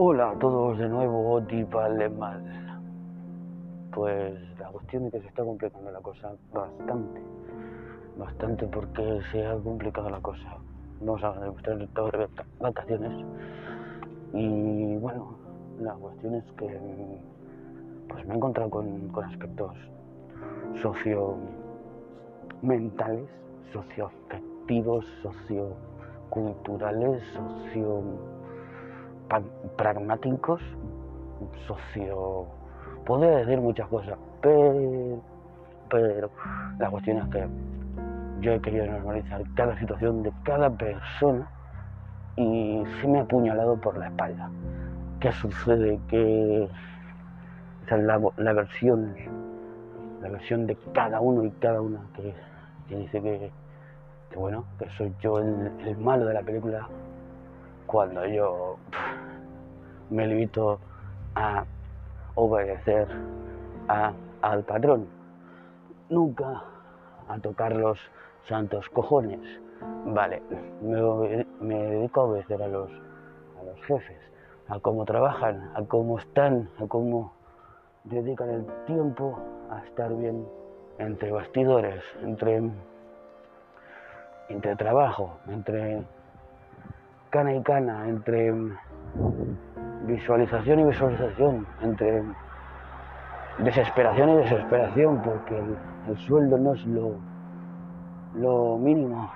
Hola a todos de nuevo, vale mal. Pues la cuestión es que se está complicando la cosa bastante, bastante porque se ha complicado la cosa. Vamos a demostrar todo de vacaciones y bueno, la cuestión es que pues me he encontrado con, con aspectos sociomentales, socioafectivos, socioculturales, socio pragmáticos, socio... Podría decir muchas cosas, pero, pero la cuestión es que yo he querido normalizar cada situación de cada persona y se me ha apuñalado por la espalda. ¿Qué sucede? Que esa es la, versión, la versión de cada uno y cada una que, dice que, bueno, que soy yo el malo de la película cuando yo me limito a obedecer al patrón, nunca a tocar los santos cojones. Vale, me, dedico a obedecer a los, a los jefes, a cómo trabajan, a cómo están, a cómo dedican el tiempo a estar bien entre bastidores, entre, entre trabajo, entre cana y cana, entre visualización y visualización, entre desesperación y desesperación, porque el, sueldo no es lo, lo mínimo,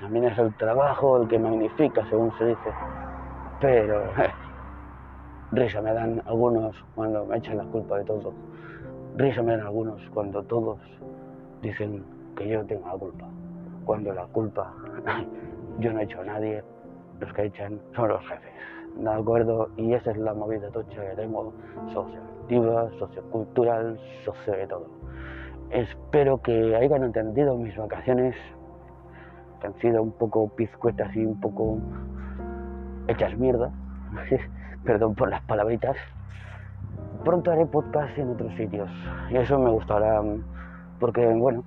también es el trabajo el que magnifica, según se dice. Pero risa me dan algunos cuando me echan la culpa de todo. Risa me dan algunos cuando todos dicen que yo tengo la culpa. Cuando la culpa yo no he hecho a nadie, los que echan son los jefes. ¿De acuerdo? Y esa es la movida tocha que tengo, socioactiva, sociocultural, socio de todo. Espero que hayan entendido mis vacaciones, que han sido un poco pizcuetas y un poco hechas mierda. Perdón por las palabritas. Pronto haré podcast en otros sitios. Y eso me gustará porque, bueno,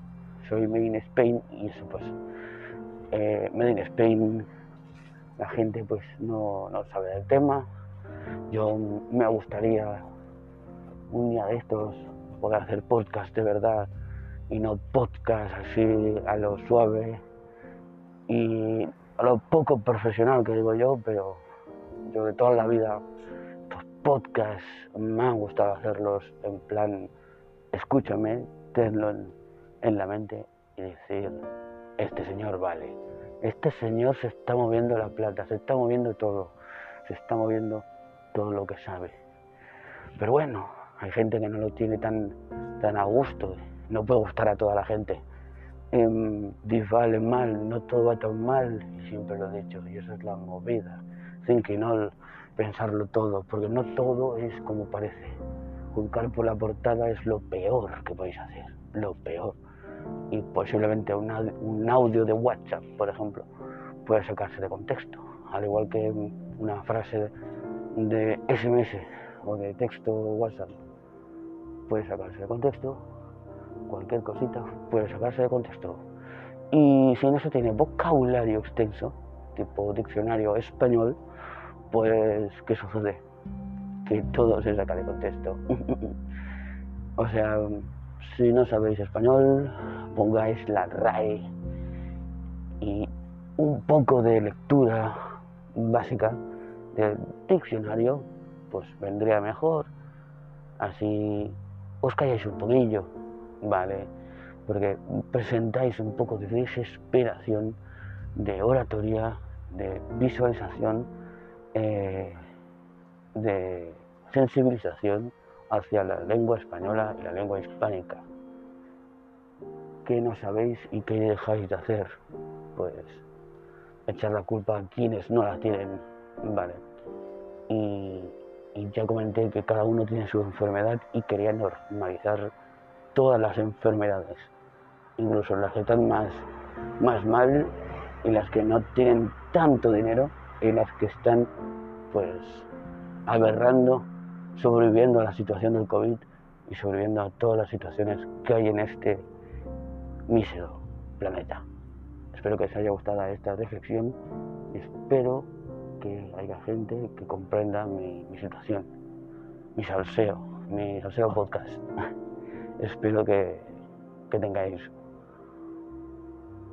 soy Made in Spain y eso pues... Eh, Made in Spain la gente pues no, sabe del tema. Yo me gustaría un día de estos poder hacer podcast de verdad y no podcast así a lo suave y a lo poco profesional que digo yo, pero yo de toda la vida los podcasts me han gustado hacerlos en plan escúchame, tenlo en la mente y decir este señor vale este señor se está moviendo la plata, se está moviendo todo, se está moviendo todo lo que sabe. Pero bueno, hay gente que no lo tiene tan, tan a gusto, no puede gustar a toda la gente. Eh, vale mal, no todo va tan mal, siempre lo he dicho, y eso es la movida, sin que no pensarlo todo, porque no todo es como parece. Juzgar por la portada es lo peor que podéis hacer, lo peor y posiblemente un audio de WhatsApp, por ejemplo, puede sacarse de contexto, al igual que una frase de SMS o de texto WhatsApp puede sacarse de contexto, cualquier cosita puede sacarse de contexto. Y si no se tiene vocabulario extenso, tipo diccionario español, pues ¿qué sucede? Que todo se saca de contexto. o sea, si no sabéis español, pongáis la RAE y un poco de lectura básica del diccionario, pues vendría mejor. Así os calláis un poquillo, ¿vale? Porque presentáis un poco de desesperación, de oratoria, de visualización, eh, de sensibilización hacia la lengua española y la lengua hispánica. ¿Qué no sabéis y qué dejáis de hacer? Pues echar la culpa a quienes no la tienen, ¿vale? Y, ya comenté que cada uno tiene su enfermedad y quería normalizar todas las enfermedades, incluso las que están más, más mal y las que no tienen tanto dinero y las que están pues aberrando sobreviviendo a la situación del COVID y sobreviviendo a todas las situaciones que hay en este mísero planeta. Espero que os haya gustado esta reflexión y espero que haya gente que comprenda mi, situación, mi salseo, mi salseo podcast. Espero que, que tengáis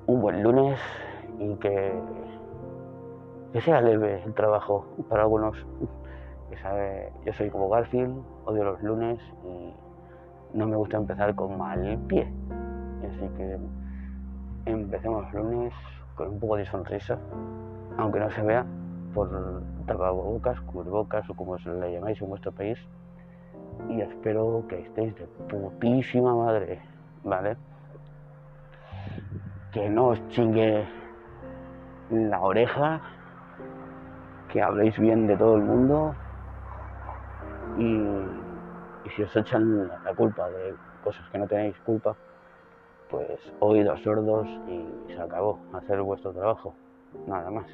un buen lunes y que, que sea leve el trabajo para algunos. Sabe, yo soy como Garfield, odio los lunes y no me gusta empezar con mal pie. Así que empecemos lunes con un poco de sonrisa, aunque no se vea, por tapabocas, cubrebocas o como se le llamáis en vuestro país. Y espero que estéis de putísima madre, ¿vale? Que no os chingue la oreja, que habléis bien de todo el mundo y, si os echan la culpa de cosas que no tenéis culpa, pues oídos sordos y se acabó hacer vuestro trabajo, nada más.